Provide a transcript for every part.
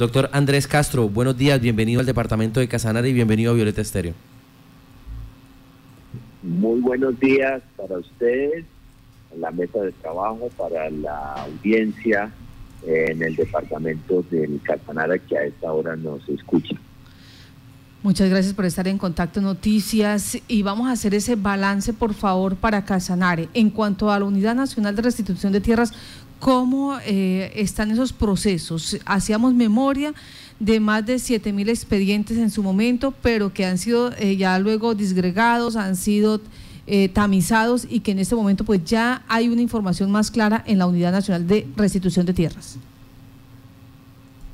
Doctor Andrés Castro, buenos días, bienvenido al departamento de Casanare y bienvenido a Violeta Estéreo. Muy buenos días para ustedes, la mesa de trabajo, para la audiencia en el departamento del Casanare que a esta hora nos escucha. Muchas gracias por estar en Contacto Noticias y vamos a hacer ese balance, por favor, para Casanare. En cuanto a la Unidad Nacional de Restitución de Tierras, ¿cómo eh, están esos procesos? Hacíamos memoria de más de 7 mil expedientes en su momento, pero que han sido eh, ya luego disgregados, han sido eh, tamizados y que en este momento pues ya hay una información más clara en la Unidad Nacional de Restitución de Tierras.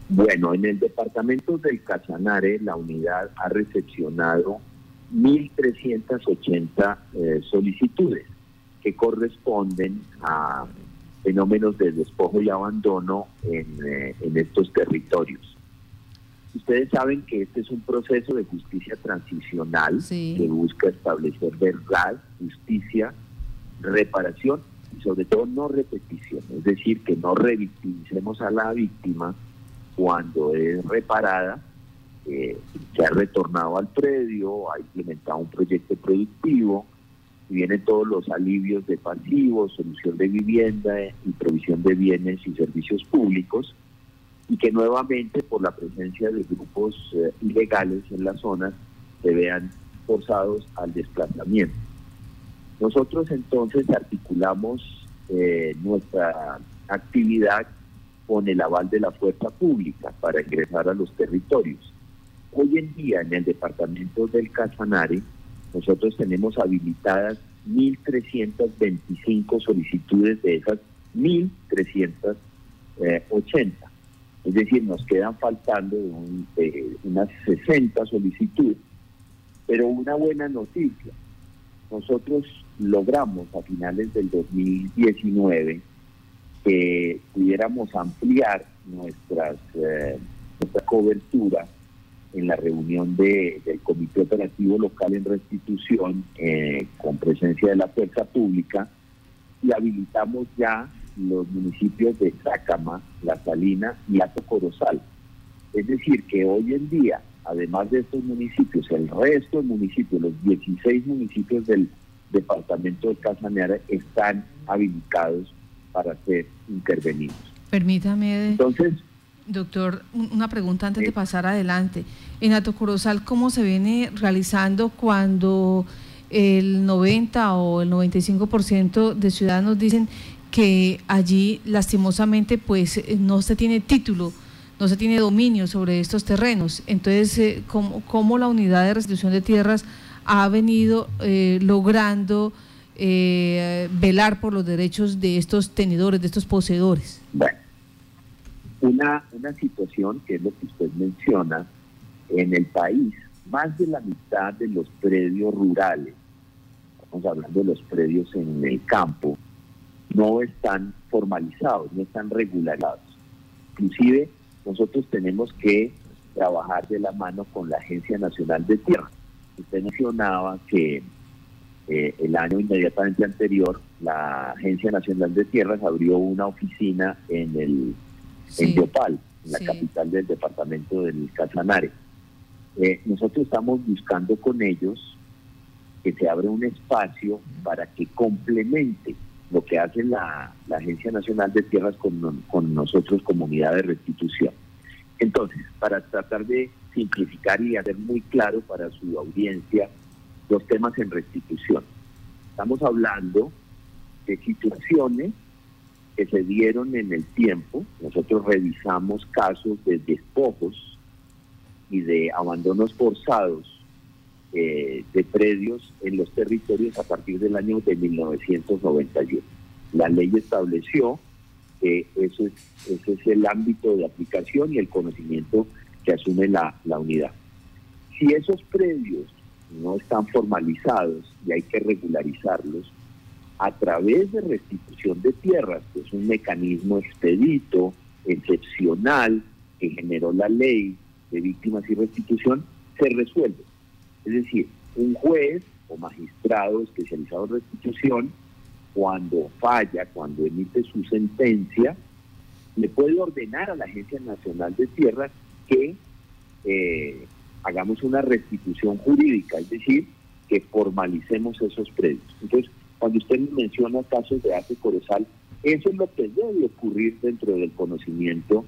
Bueno, en el departamento del Casanare la unidad ha recepcionado 1.380 eh, solicitudes que corresponden a fenómenos de despojo y abandono en, eh, en estos territorios. Ustedes saben que este es un proceso de justicia transicional que busca establecer verdad, justicia, reparación y sobre todo no repetición, es decir, que no revictimicemos a la víctima cuando es reparada, eh, se ha retornado al predio, ha implementado un proyecto productivo, vienen todos los alivios de pasivos, solución de vivienda y provisión de bienes y servicios públicos, y que nuevamente por la presencia de grupos eh, ilegales en las zonas se vean forzados al desplazamiento. Nosotros entonces articulamos eh, nuestra actividad con el aval de la fuerza pública para ingresar a los territorios. Hoy en día en el departamento del Casanare nosotros tenemos habilitadas 1.325 solicitudes de esas 1.380. Es decir, nos quedan faltando unas 60 solicitudes. Pero una buena noticia, nosotros logramos a finales del 2019 que pudiéramos ampliar nuestras, eh, nuestra cobertura en la reunión de, del Comité Operativo Local en Restitución eh, con presencia de la fuerza pública y habilitamos ya los municipios de Sácama, La Salina y Ato Corozal. Es decir, que hoy en día, además de estos municipios, el resto de municipios, los 16 municipios del departamento de Casanera están habilitados para ser intervenidos. Permítame, Entonces, doctor, una pregunta antes de pasar adelante. En Atocorozal, ¿cómo se viene realizando cuando el 90 o el 95% de ciudadanos dicen que allí lastimosamente pues no se tiene título, no se tiene dominio sobre estos terrenos? Entonces, eh, ¿cómo, cómo la unidad de restitución de tierras ha venido eh, logrando eh, velar por los derechos de estos tenedores, de estos poseedores? Bueno, una, una situación que es lo que usted menciona, en el país, más de la mitad de los predios rurales, estamos hablando de los predios en el campo, no están formalizados, no están regularizados. Inclusive nosotros tenemos que trabajar de la mano con la Agencia Nacional de Tierra. Usted mencionaba que eh, el año inmediatamente anterior, la Agencia Nacional de Tierras abrió una oficina en el en Yopal, en la capital del departamento del Casanare. Eh, nosotros estamos buscando con ellos que se abra un espacio para que complemente lo que hace la, Agencia Nacional de Tierras con, con nosotros como unidad de restitución. Entonces, para tratar de simplificar y hacer muy claro para su audiencia los temas en restitución. Estamos hablando de situaciones que se dieron en el tiempo. Nosotros revisamos casos de despojos y de abandonos forzados eh, de predios en los territorios a partir del año de 1991. La ley estableció que eso es, ese es el ámbito de aplicación y el conocimiento que asume la, la unidad. Si esos predios no están formalizados y hay que regularizarlos a través de restitución de tierras, que es un mecanismo expedito, excepcional, que generó la ley de víctimas y restitución, se resuelve. Es decir, un juez o magistrado especializado en restitución, cuando falla, cuando emite su sentencia, le puede ordenar a la Agencia Nacional de Tierras que eh, hagamos una restitución jurídica, es decir, que formalicemos esos predios. Entonces, cuando usted menciona casos de arte corozal, eso es lo que debe ocurrir dentro del conocimiento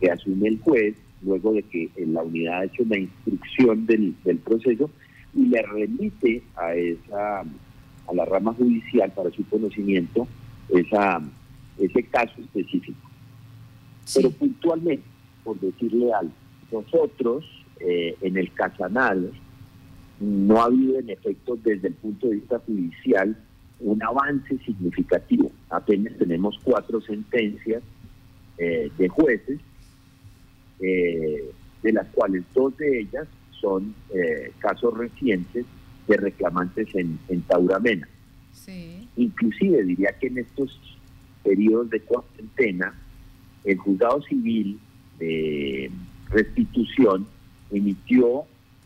que asume el juez luego de que la unidad ha hecho la instrucción del, proceso y le remite a esa a la rama judicial para su conocimiento esa ese caso específico. Pero puntualmente, por decirle algo, nosotros eh, en el Casanal no ha habido en efecto desde el punto de vista judicial un avance significativo. Apenas tenemos cuatro sentencias eh, de jueces, eh, de las cuales dos de ellas son eh, casos recientes de reclamantes en, en Tauramena. Inclusive diría que en estos periodos de cuarentena, el juzgado civil de restitución emitió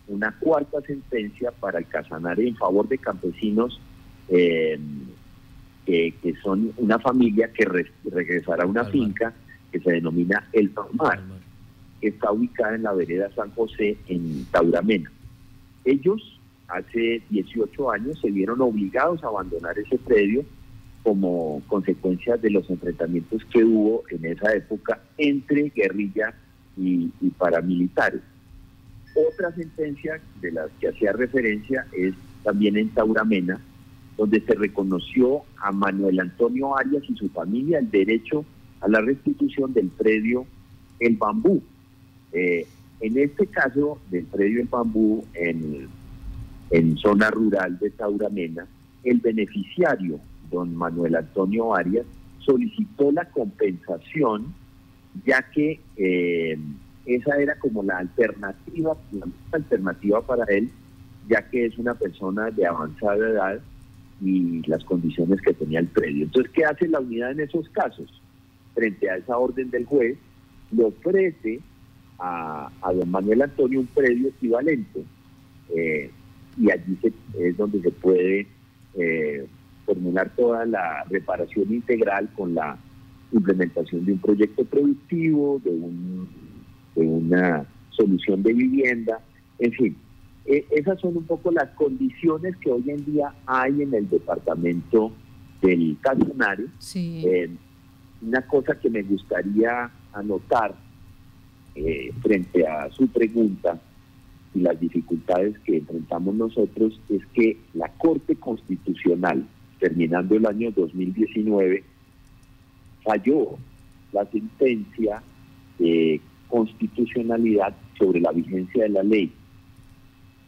una cuarta sentencia para el Casanare en favor de campesinos eh, que, son una familia que regresará a una finca que se denomina El Palmar, que está ubicada en la vereda San José en Tauramena. Ellos hace 18 años se vieron obligados a abandonar ese predio como consecuencia de los enfrentamientos que hubo en esa época entre guerrilla y paramilitares. Otra sentencia de las que hacía referencia es también en Tauramena, donde se reconoció a Manuel Antonio Arias y su familia el derecho a la restitución del predio El Bambú. Eh, en este caso del predio El Bambú en, en zona rural de Tauramena, el beneficiario, don Manuel Antonio Arias, solicitó la compensación ya que eh, esa era como la alternativa, la alternativa para él, ya que es una persona de avanzada edad y las condiciones que tenía el predio. Entonces, ¿qué hace la unidad en esos casos? Frente a esa orden del juez, le ofrece a, don Manuel Antonio un predio equivalente. Eh, y allí es donde se puede eh, formular toda la reparación integral con la implementación de un proyecto productivo, de, un, de una solución de vivienda, en fin, eh, esas son un poco las condiciones que hoy en día hay en el departamento del Casanare. Eh, una cosa que me gustaría anotar eh, frente a su pregunta y las dificultades que enfrentamos nosotros es que la Corte Constitucional, terminando el año 2019, falló la sentencia de constitucionalidad sobre la vigencia de la ley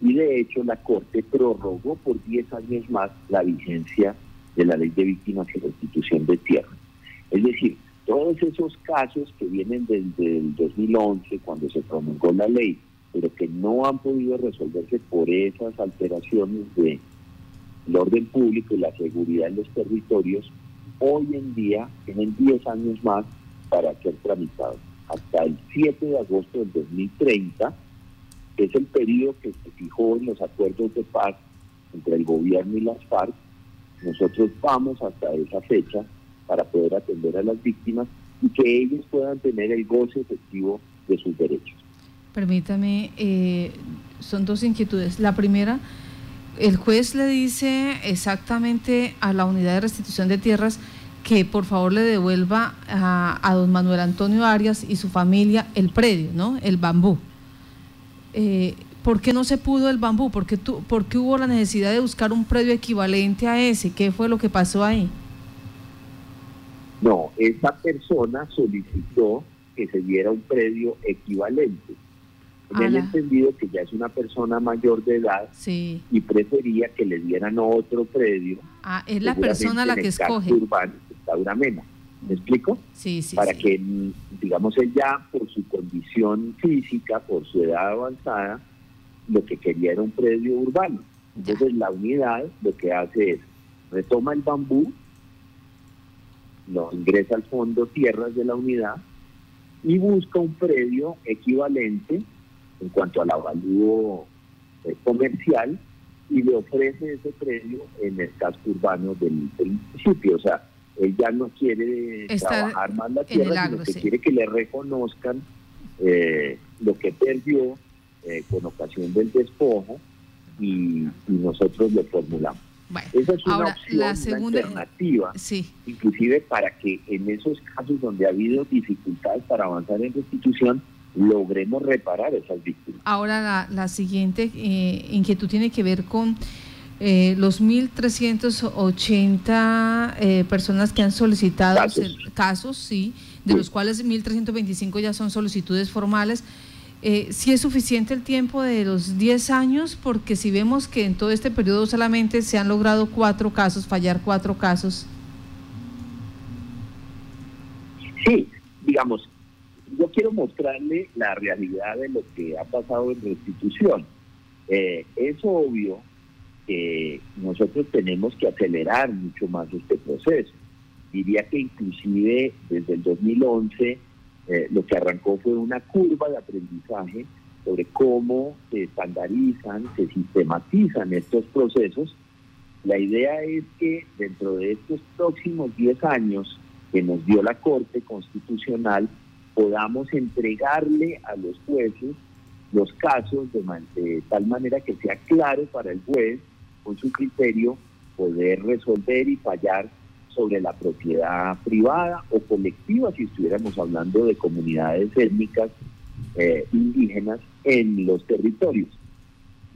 y de hecho la Corte prorrogó por 10 años más la vigencia de la ley de víctimas y restitución de tierra. Es decir, todos esos casos que vienen desde el 2011, cuando se promulgó la ley, pero que no han podido resolverse por esas alteraciones de el orden público y la seguridad en los territorios, hoy en día tienen 10 años más para ser tramitados. Hasta el 7 de agosto del 2030 es el periodo que se fijó en los acuerdos de paz entre el gobierno y las FARC. Nosotros vamos hasta esa fecha para poder atender a las víctimas y que ellos puedan tener el goce efectivo de sus derechos. Permítame, eh, son dos inquietudes. La primera, el juez le dice exactamente a la unidad de restitución de tierras que por favor le devuelva a, a don Manuel Antonio Arias y su familia el predio, ¿no? El bambú eh, ¿por qué no se pudo el bambú? ¿Por qué, hubo la necesidad de buscar un predio equivalente a ese? ¿Qué fue lo que pasó ahí? No, esa persona solicitó que se diera un predio equivalente. En el entendido que ya es una persona mayor de edad y prefería que le dieran otro predio. Ah, es la persona la que escoge. Urbano, Mena. ¿Me explico? Sí, sí. Para que, digamos, ella, por su condición física, por su edad avanzada, lo que quería era un predio urbano. Entonces, la unidad lo que hace es retoma el bambú, lo ingresa al fondo tierras de la unidad y busca un predio equivalente en cuanto al avalúo eh, comercial y le ofrece ese predio en el casco urbano del, del municipio. O sea, él ya no quiere trabajar más la tierra, sino que quiere que le reconozcan eh, lo que perdió eh, con ocasión del despojo y, nosotros lo formulamos. Esa es una opción, la segunda, alternativa, inclusive para que en esos casos donde ha habido dificultades para avanzar en restitución, logremos reparar esas víctimas. Ahora la, la siguiente eh, inquietud tiene que ver con eh, los 1.380 eh, personas que han solicitado casos, sí, de los cuales 1.325 ya son solicitudes formales. Eh, ¿Si es suficiente el tiempo de los 10 años? Porque si vemos que en todo este periodo solamente se han logrado cuatro casos, fallar cuatro casos. Sí, digamos, yo quiero mostrarle la realidad de lo que ha pasado en restitución. Eh, es obvio que nosotros tenemos que acelerar mucho más este proceso. Diría que inclusive desde el 2011 eh, lo que arrancó fue una curva de aprendizaje sobre cómo se estandarizan, se sistematizan estos procesos. La idea es que dentro de estos próximos 10 años que nos dio la Corte Constitucional, podamos entregarle a los jueces los casos de, de, tal manera que sea claro para el juez con su criterio poder resolver y fallar sobre la propiedad privada o colectiva si estuviéramos hablando de comunidades étnicas eh, indígenas en los territorios.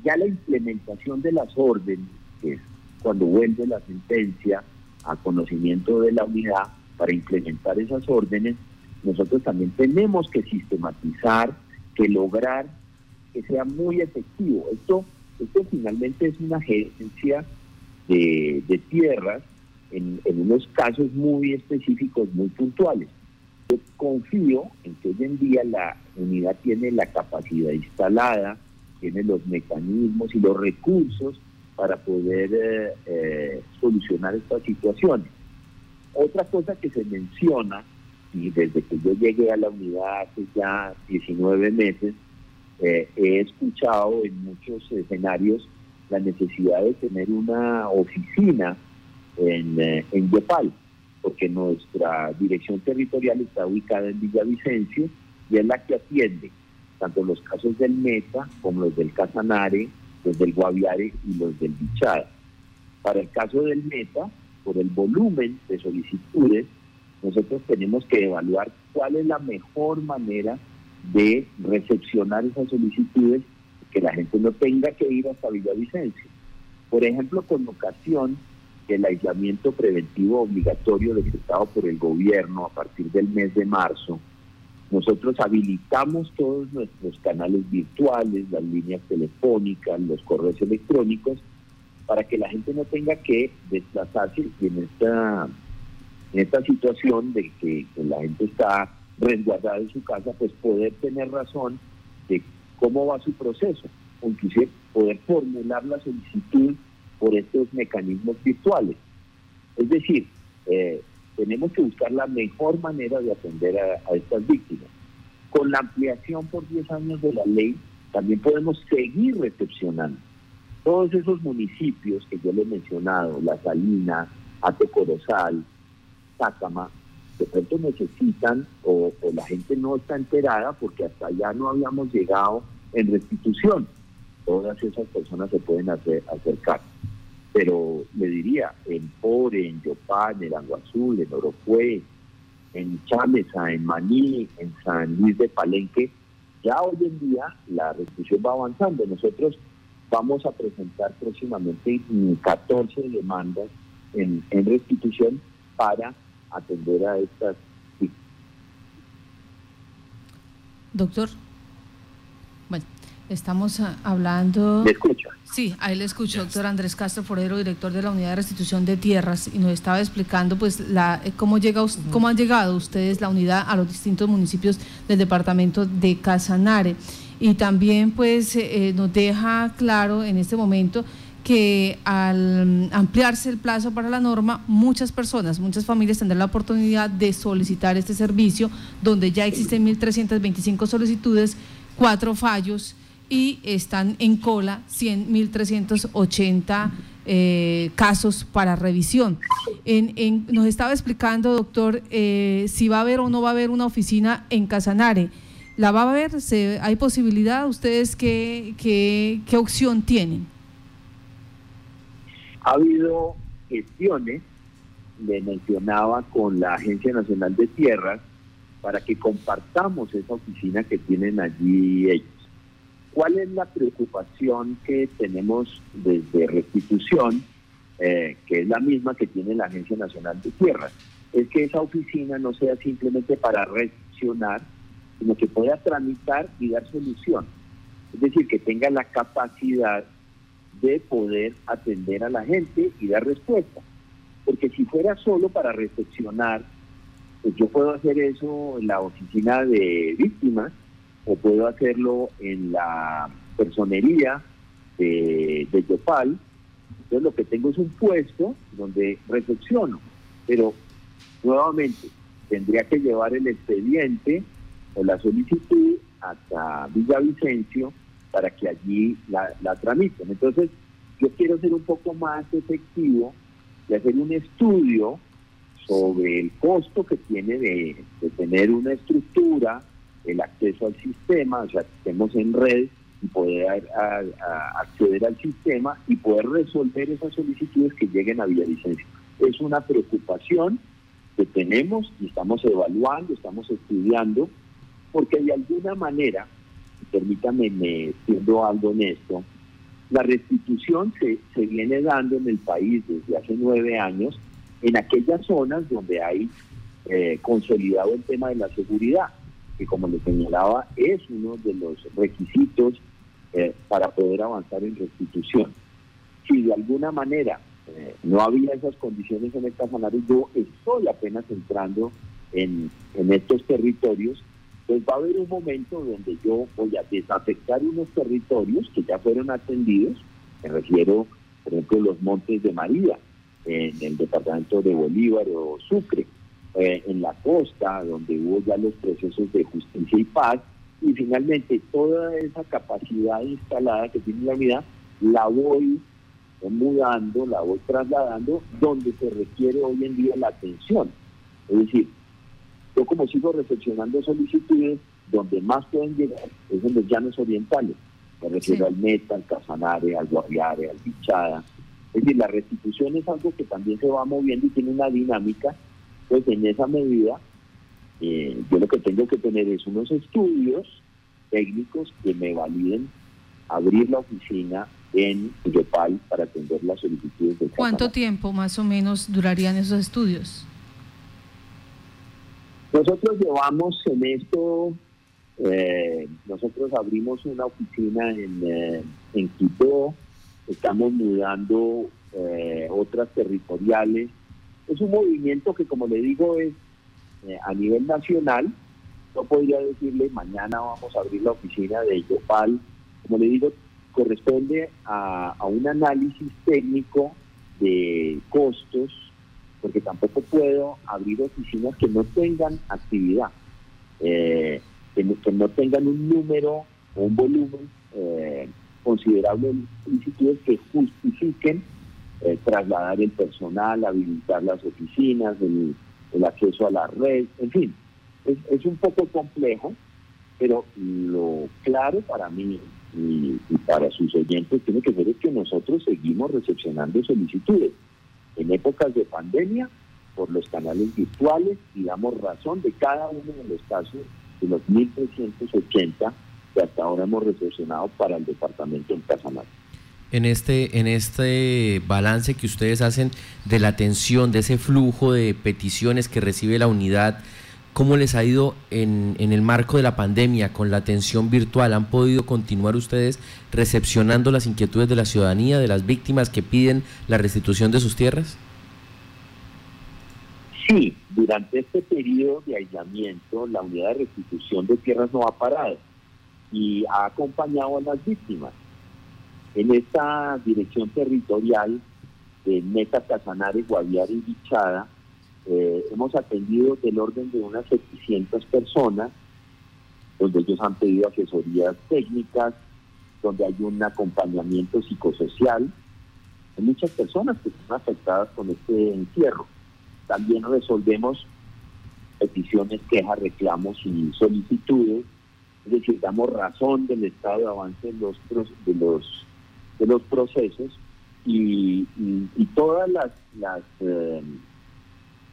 Ya la implementación de las órdenes, que es cuando vuelve la sentencia a conocimiento de la unidad para implementar esas órdenes, nosotros también tenemos que sistematizar, que lograr que sea muy efectivo. Esto esto finalmente es una gerencia de, tierras en, unos casos muy específicos, muy puntuales. Yo confío en que hoy en día la unidad tiene la capacidad instalada, tiene los mecanismos y los recursos para poder eh, eh, solucionar estas situaciones. Otra cosa que se menciona, y desde que yo llegué a la unidad hace ya 19 meses, he escuchado en muchos escenarios la necesidad de tener una oficina en, eh, en Yopal, porque nuestra dirección territorial está ubicada en Villavicencio y es la que atiende tanto los casos del Meta como los del Casanare, los del Guaviare y los del Bichada. Para el caso del Meta, por el volumen de solicitudes, nosotros tenemos que evaluar cuál es la mejor manera de recepcionar esas solicitudes, que la gente no tenga que ir hasta Villavicencio. Por ejemplo, con ocasión del aislamiento preventivo obligatorio decretado por el gobierno a partir del mes de marzo, nosotros habilitamos todos nuestros canales virtuales, las líneas telefónicas, los correos electrónicos, para que la gente no tenga que desplazarse en esta, en esta situación de que la gente está resguardada en su casa, pues poder tener razón de cómo va su proceso, o inclusive poder formular la solicitud por estos mecanismos virtuales. Es decir, eh, tenemos que buscar la mejor manera de atender a, estas víctimas. Con la ampliación por 10 años de la ley, también podemos seguir recepcionando. Todos esos municipios que yo le he mencionado, La Salina, Ate Corozal, Sácama, de pronto necesitan o, la gente no está enterada porque hasta allá no habíamos llegado en restitución. Todas esas personas se pueden hacer, acercar. Pero le diría, en Pore, en Yopal, en Agua Azul, en Orofue, en Chamesa, en Maní, en San Luis de Palenque, ya hoy en día la restitución va avanzando. Nosotros vamos a presentar próximamente 14 demandas en, en restitución para atender a estas Doctor, bueno, estamos ah, hablando... ¿Me escucha? Sí, ahí le escucho, doctor Andrés Castro Forero, director de la Unidad de Restitución de Tierras, y nos estaba explicando pues la eh, cómo, llega, cómo han llegado ustedes, la unidad, a los distintos municipios del departamento de Casanare. Y también pues eh, eh, nos deja claro en este momento que al ampliarse el plazo para la norma, muchas personas, muchas familias tendrán la oportunidad de solicitar este servicio, donde ya existen 1.325 solicitudes, cuatro fallos y están en cola 100, 1.380 eh, casos para revisión. Nos estaba explicando, doctor, eh, si va a haber o no va a haber una oficina en Casanare. ¿La va a haber? ¿Se, ¿Hay posibilidad? ¿Ustedes qué opción tienen? Ha habido gestiones, le mencionaba con la Agencia Nacional de Tierras, para que compartamos esa oficina que tienen allí ellos. ¿Cuál es la preocupación que tenemos desde restitución, eh, que es la misma que tiene la Agencia Nacional de Tierras? Es que esa oficina no sea simplemente para recepcionar, sino que pueda tramitar y dar solución. Es decir, que tenga la capacidad de poder atender a la gente y dar respuesta. Porque si fuera solo para recepcionar, pues yo puedo hacer eso en la oficina de víctimas o puedo hacerlo en la personería de, de Yopal. Entonces lo que tengo es un puesto donde recepciono, pero nuevamente tendría que llevar el expediente o la solicitud hasta Villavicencio para que allí la, tramiten. Entonces, yo quiero ser un poco más efectivo de hacer un estudio sobre el costo que tiene de, tener una estructura, el acceso al sistema, o sea, que estemos en red y poder acceder al sistema y poder resolver esas solicitudes que lleguen a Villavicencio. Es una preocupación que tenemos y estamos evaluando, estamos estudiando, porque de alguna manera, permítame, me siendo algo honesto, la restitución se, se viene dando en el país desde hace nueve años en aquellas zonas donde hay eh, consolidado el tema de la seguridad, que como le señalaba es uno de los requisitos eh, para poder avanzar en restitución. Si de alguna manera eh, no había esas condiciones en el Casanare, yo estoy apenas entrando en, en estos territorios, pues va a haber un momento donde yo voy a desafectar unos territorios que ya fueron atendidos, me refiero, por ejemplo, los Montes de María, en el departamento de Bolívar o Sucre, eh, en la costa, donde hubo ya los procesos de justicia y paz, y finalmente toda esa capacidad instalada que tiene la unidad, la voy mudando, la voy trasladando donde se requiere hoy en día la atención. Es decir, yo como sigo recepcionando solicitudes, donde más pueden llegar es en los llanos orientales. Me refiero al Meta, al Casanare, al Guaviare, al Bichada, es decir, la restitución es algo que también se va moviendo y tiene una dinámica, pues en esa medida eh, yo lo que tengo que tener es unos estudios técnicos que me validen abrir la oficina en Yopal para atender las solicitudes del ¿Cuánto tiempo más o menos durarían esos estudios? Nosotros llevamos en esto, eh, nosotros abrimos una oficina en, eh, en Quito estamos mudando eh, otras territoriales. Es un movimiento que, como le digo, es eh, a nivel nacional. No podría decirle mañana vamos a abrir la oficina de Yopal. Como le digo, corresponde a, un análisis técnico de costos, porque tampoco puedo abrir oficinas que no tengan actividad, eh, que, no, tengan un número o un volumen eh, considerables solicitudes que justifiquen eh, trasladar el personal, habilitar las oficinas, el, acceso a la red, en fin, es, un poco complejo, pero lo claro para mí y, para sus oyentes tiene que ser es que nosotros seguimos recepcionando solicitudes en épocas de pandemia por los canales virtuales y damos razón de cada uno de los casos de los 1.380 que hasta ahora hemos recepcionado para el departamento de Casanare. En este, en este balance que ustedes hacen de la atención, de ese flujo de peticiones que recibe la unidad, ¿cómo les ha ido en, el marco de la pandemia con la atención virtual? ¿Han podido continuar ustedes recepcionando las inquietudes de la ciudadanía, de las víctimas que piden la restitución de sus tierras? Sí, durante este periodo de aislamiento, la unidad de restitución de tierras no ha parado y ha acompañado a las víctimas. En esta dirección territorial de Meta, Casanare, Guaviare y Bichada, eh, hemos atendido del orden de unas 700 personas, donde ellos han pedido asesorías técnicas, donde hay un acompañamiento psicosocial, Hay muchas personas que están afectadas con este encierro. También resolvemos peticiones, quejas, reclamos y solicitudes. Es decir, damos razón del estado de avance de los, de los, de los procesos y, todas las, las, eh,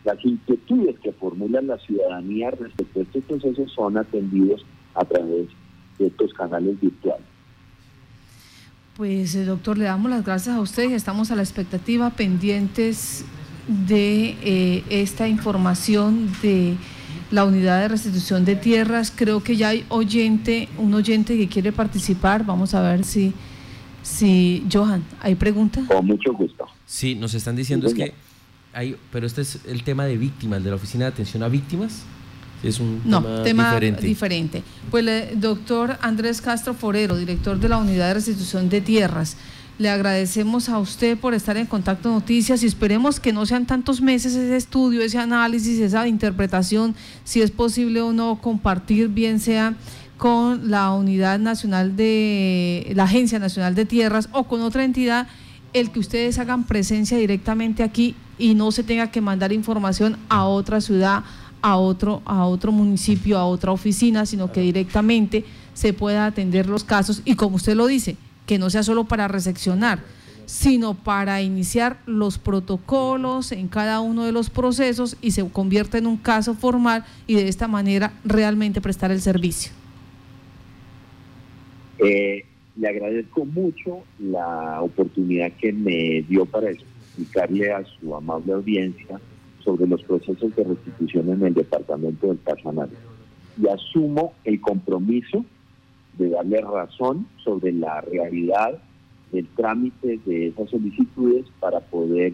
las inquietudes que formula la ciudadanía respecto a estos procesos son atendidos a través de estos canales virtuales. Pues, eh, doctor, le damos las gracias a usted y estamos a la expectativa pendientes de eh, esta información de la unidad de restitución de tierras. Creo que ya hay oyente, un oyente que quiere participar. Vamos a ver si, si Johan, ¿hay pregunta? Con mucho gusto. Sí, nos están diciendo es que hay, pero este es el tema de víctimas, de la Oficina de Atención a Víctimas. Es un no, tema, diferente. Pues, el doctor Andrés Castro Forero, director de la Unidad de Restitución de Tierras, le agradecemos a usted por estar en Contacto Noticias y esperemos que no sean tantos meses ese estudio, ese análisis, esa interpretación, si es posible o no compartir, bien sea con la Unidad Nacional de la Agencia Nacional de Tierras o con otra entidad, el que ustedes hagan presencia directamente aquí y no se tenga que mandar información a otra ciudad, a otro, a otro municipio, a otra oficina, sino que directamente se pueda atender los casos y como usted lo dice, que no sea solo para recepcionar, sino para iniciar los protocolos en cada uno de los procesos y se convierta en un caso formal y de esta manera realmente prestar el servicio. Eh, le agradezco mucho la oportunidad que me dio para explicarle a su amable audiencia sobre los procesos de restitución en el departamento del Casanare. Y asumo el compromiso de darle razón sobre la realidad del trámite de esas solicitudes para poder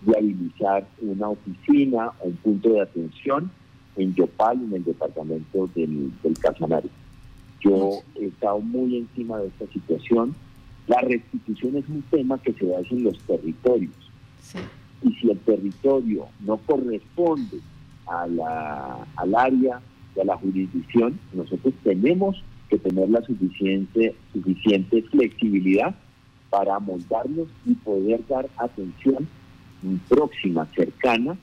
viabilizar una oficina o un punto de atención en Yopal, en el departamento del, del Casanare. Yo he estado muy encima de esta situación. La restitución es un tema que se hace en los territorios. Y si el territorio no corresponde a la, al área y a la jurisdicción, nosotros tenemos que tener la suficiente, suficiente flexibilidad para moldarnos y poder dar atención próxima, cercana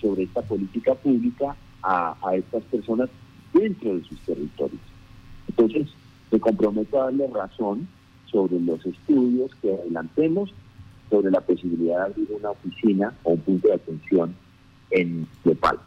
sobre esta política pública a, a estas personas dentro de sus territorios. Entonces, me comprometo a darle razón sobre los estudios que adelantemos sobre la posibilidad de abrir una oficina o un punto de atención en Nepal.